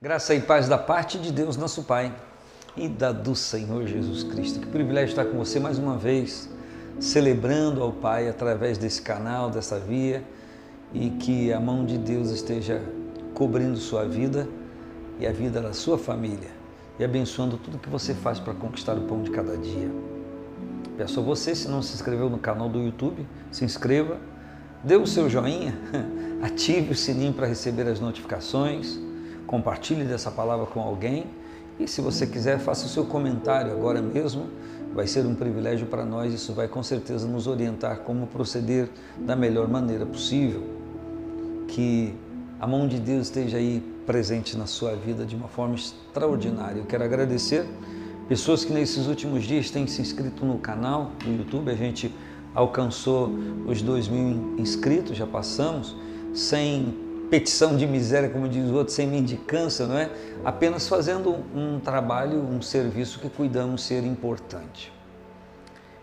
Graça e paz da parte de Deus, nosso Pai, e da do Senhor Jesus Cristo. Que privilégio estar com você mais uma vez, celebrando ao Pai através desse canal, dessa via, e que a mão de Deus esteja cobrindo sua vida e a vida da sua família, e abençoando tudo que você faz para conquistar o pão de cada dia. Peço a você, se não se inscreveu no canal do YouTube, se inscreva, dê o seu joinha, ative o sininho para receber as notificações compartilhe dessa palavra com alguém e se você quiser, faça o seu comentário agora mesmo. Vai ser um privilégio para nós, isso vai com certeza nos orientar como proceder da melhor maneira possível. Que a mão de Deus esteja aí presente na sua vida de uma forma extraordinária. Eu quero agradecer pessoas que nesses últimos dias têm se inscrito no canal do YouTube. A gente alcançou os dois mil inscritos, já passamos, sem petição de miséria, como diz o outro, sem mendicância, não é? Apenas fazendo um trabalho, um serviço que cuidamos ser importante.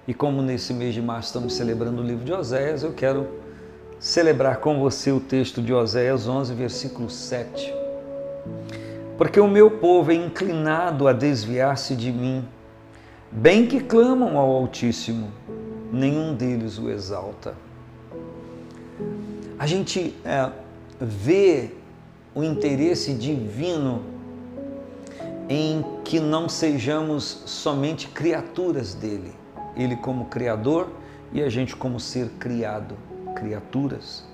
E como nesse mês de março estamos celebrando o livro de Oséias, eu quero celebrar com você o texto de Oséias 11, versículo 7. Porque o meu povo é inclinado a desviar-se de mim, bem que clamam ao Altíssimo, nenhum deles o exalta. A gente é, vê o interesse divino em que não sejamos somente criaturas dele, ele como criador e a gente como ser criado, criaturas,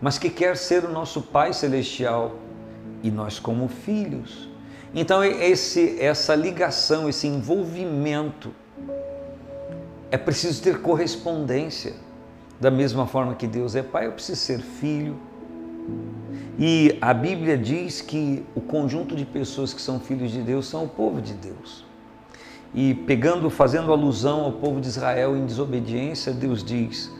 mas que quer ser o nosso Pai celestial e nós como filhos. Então esse essa ligação, esse envolvimento é preciso ter correspondência. Da mesma forma que Deus é Pai, eu preciso ser filho, e a Bíblia diz que o conjunto de pessoas que são filhos de Deus são o povo de Deus. E pegando, fazendo alusão ao povo de Israel em desobediência, Deus diz: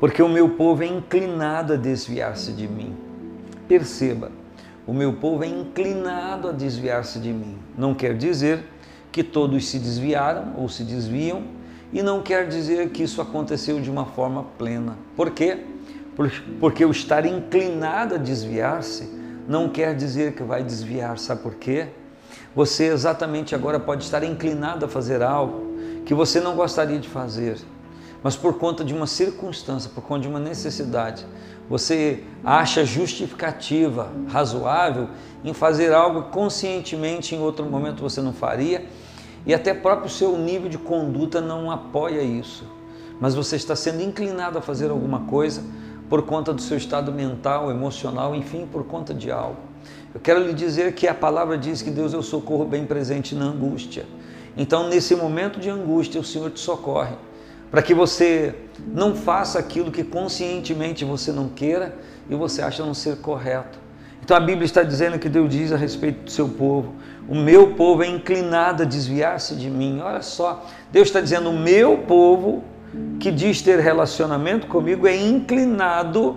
Porque o meu povo é inclinado a desviar-se de mim. Perceba, o meu povo é inclinado a desviar-se de mim. Não quer dizer que todos se desviaram ou se desviam, e não quer dizer que isso aconteceu de uma forma plena. Por quê? Porque o estar inclinado a desviar-se não quer dizer que vai desviar, sabe por quê? Você exatamente agora pode estar inclinado a fazer algo que você não gostaria de fazer, mas por conta de uma circunstância, por conta de uma necessidade, você acha justificativa, razoável em fazer algo conscientemente em outro momento você não faria e até próprio seu nível de conduta não apoia isso. Mas você está sendo inclinado a fazer alguma coisa por conta do seu estado mental, emocional, enfim, por conta de algo. Eu quero lhe dizer que a palavra diz que Deus é o socorro bem presente na angústia. Então, nesse momento de angústia, o Senhor te socorre, para que você não faça aquilo que conscientemente você não queira e você acha não ser correto. Então a Bíblia está dizendo que Deus diz a respeito do seu povo: o meu povo é inclinado a desviar-se de mim. Olha só, Deus está dizendo: o meu povo que diz ter relacionamento comigo é inclinado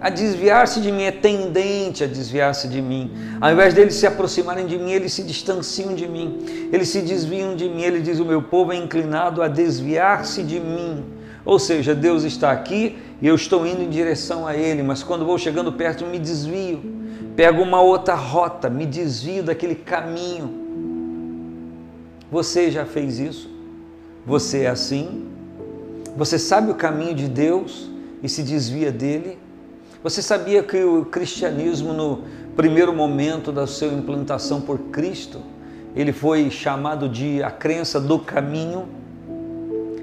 a desviar-se de mim, é tendente a desviar-se de mim. Ao invés deles se aproximarem de mim, eles se distanciam de mim, eles se desviam de mim. Ele diz: O meu povo é inclinado a desviar-se de mim. Ou seja, Deus está aqui e eu estou indo em direção a Ele, mas quando vou chegando perto, me desvio, pego uma outra rota, me desvio daquele caminho. Você já fez isso? Você é assim? Você sabe o caminho de Deus e se desvia dele? Você sabia que o cristianismo, no primeiro momento da sua implantação por Cristo, ele foi chamado de a crença do caminho?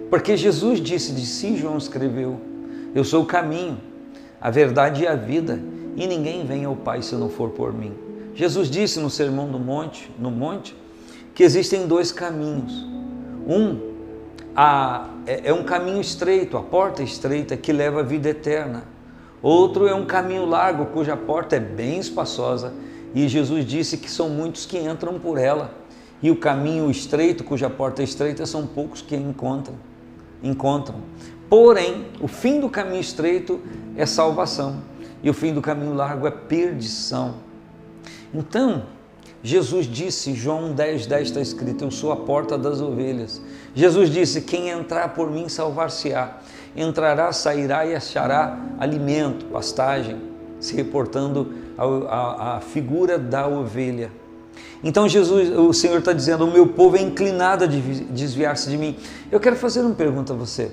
Porque Jesus disse de si, João escreveu: Eu sou o caminho, a verdade e a vida, e ninguém vem ao Pai se não for por mim. Jesus disse no Sermão do Monte, no monte, que existem dois caminhos. Um a, é, é um caminho estreito, a porta estreita que leva à vida eterna. Outro é um caminho largo, cuja porta é bem espaçosa, e Jesus disse que são muitos que entram por ela. E o caminho estreito, cuja porta é estreita, são poucos que encontram. Encontram. Porém, o fim do caminho estreito é salvação, e o fim do caminho largo é perdição. Então, Jesus disse, João 10, 10 está escrito, eu sou a porta das ovelhas. Jesus disse, quem entrar por mim salvar-se-á. Entrará, sairá e achará alimento, pastagem, se reportando à figura da ovelha. Então Jesus, o Senhor está dizendo, o meu povo é inclinado a desviar-se de mim. Eu quero fazer uma pergunta a você.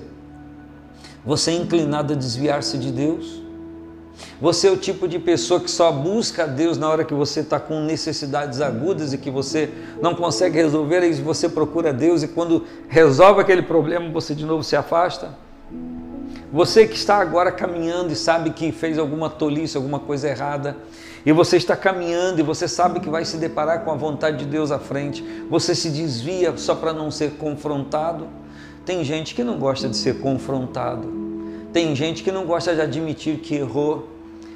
Você é inclinado a desviar-se de Deus? Você é o tipo de pessoa que só busca a Deus na hora que você está com necessidades agudas e que você não consegue resolver, e você procura Deus e quando resolve aquele problema você de novo se afasta? Você que está agora caminhando e sabe que fez alguma tolice, alguma coisa errada, e você está caminhando e você sabe que vai se deparar com a vontade de Deus à frente, você se desvia só para não ser confrontado. Tem gente que não gosta de ser confrontado, tem gente que não gosta de admitir que errou,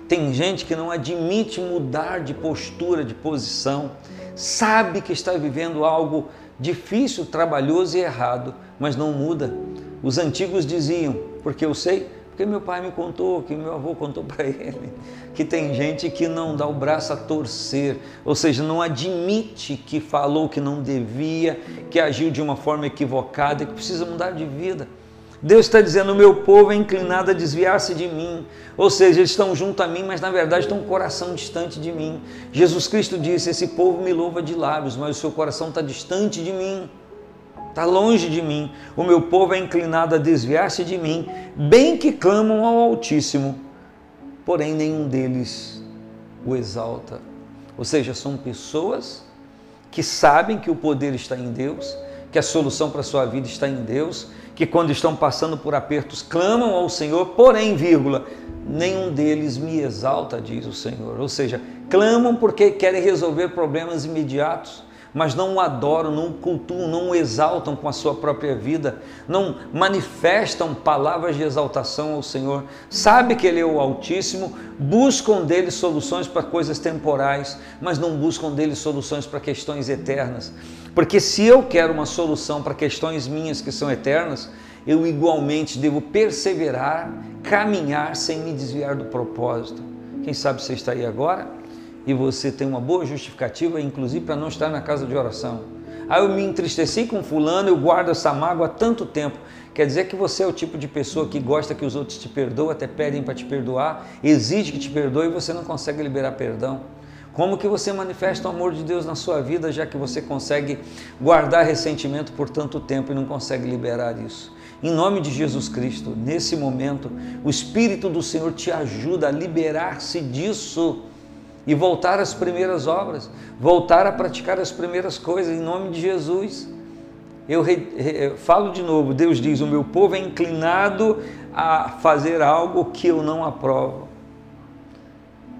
tem gente que não admite mudar de postura, de posição, sabe que está vivendo algo difícil, trabalhoso e errado, mas não muda. Os antigos diziam, porque eu sei, porque meu pai me contou, que meu avô contou para ele, que tem gente que não dá o braço a torcer, ou seja, não admite que falou que não devia, que agiu de uma forma equivocada, que precisa mudar de vida. Deus está dizendo: o meu povo é inclinado a desviar-se de mim. Ou seja, eles estão junto a mim, mas na verdade estão com o coração distante de mim. Jesus Cristo disse: Esse povo me louva de lábios, mas o seu coração está distante de mim está longe de mim, o meu povo é inclinado a desviar-se de mim, bem que clamam ao Altíssimo, porém nenhum deles o exalta. Ou seja, são pessoas que sabem que o poder está em Deus, que a solução para a sua vida está em Deus, que quando estão passando por apertos clamam ao Senhor, porém, vírgula, nenhum deles me exalta, diz o Senhor. Ou seja, clamam porque querem resolver problemas imediatos mas não o adoram, não o cultuam, não o exaltam com a sua própria vida, não manifestam palavras de exaltação ao Senhor. Sabe que Ele é o Altíssimo, buscam dele soluções para coisas temporais, mas não buscam dele soluções para questões eternas. Porque se eu quero uma solução para questões minhas que são eternas, eu igualmente devo perseverar, caminhar sem me desviar do propósito. Quem sabe você está aí agora? e você tem uma boa justificativa, inclusive para não estar na casa de oração. Ah, eu me entristeci com fulano, eu guardo essa mágoa há tanto tempo. Quer dizer que você é o tipo de pessoa que gosta que os outros te perdoem, até pedem para te perdoar, exige que te perdoe e você não consegue liberar perdão. Como que você manifesta o amor de Deus na sua vida, já que você consegue guardar ressentimento por tanto tempo e não consegue liberar isso? Em nome de Jesus Cristo, nesse momento, o Espírito do Senhor te ajuda a liberar-se disso e voltar às primeiras obras, voltar a praticar as primeiras coisas em nome de Jesus. Eu, re, falo de novo: Deus diz, o meu povo é inclinado a fazer algo que eu não aprovo.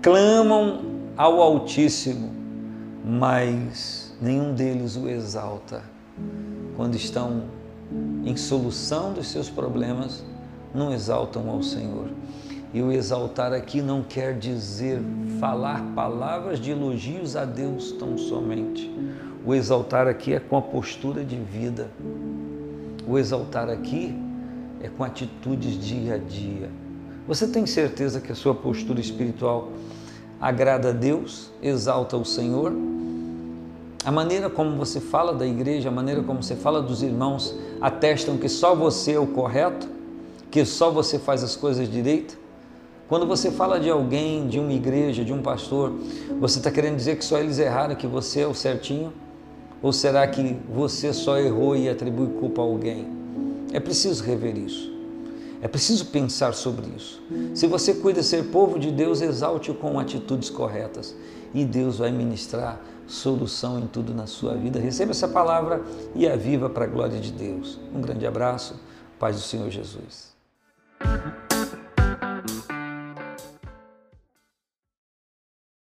Clamam ao Altíssimo, mas nenhum deles o exalta. Quando estão em solução dos seus problemas, não exaltam ao Senhor. E o exaltar aqui não quer dizer falar palavras de elogios a Deus tão somente. O exaltar aqui é com a postura de vida. O exaltar aqui é com atitudes dia a dia. Você tem certeza que a sua postura espiritual agrada a Deus, exalta o Senhor? A maneira como você fala da igreja, a maneira como você fala dos irmãos, atestam que só você é o correto, que só você faz as coisas direito? Quando você fala de alguém, de uma igreja, de um pastor, você está querendo dizer que só eles erraram, que você é o certinho? Ou será que você só errou e atribui culpa a alguém? É preciso rever isso. É preciso pensar sobre isso. Se você cuida ser povo de Deus, exalte-o com atitudes corretas e Deus vai ministrar solução em tudo na sua vida. Receba essa palavra e a viva para a glória de Deus. Um grande abraço, paz do Senhor Jesus.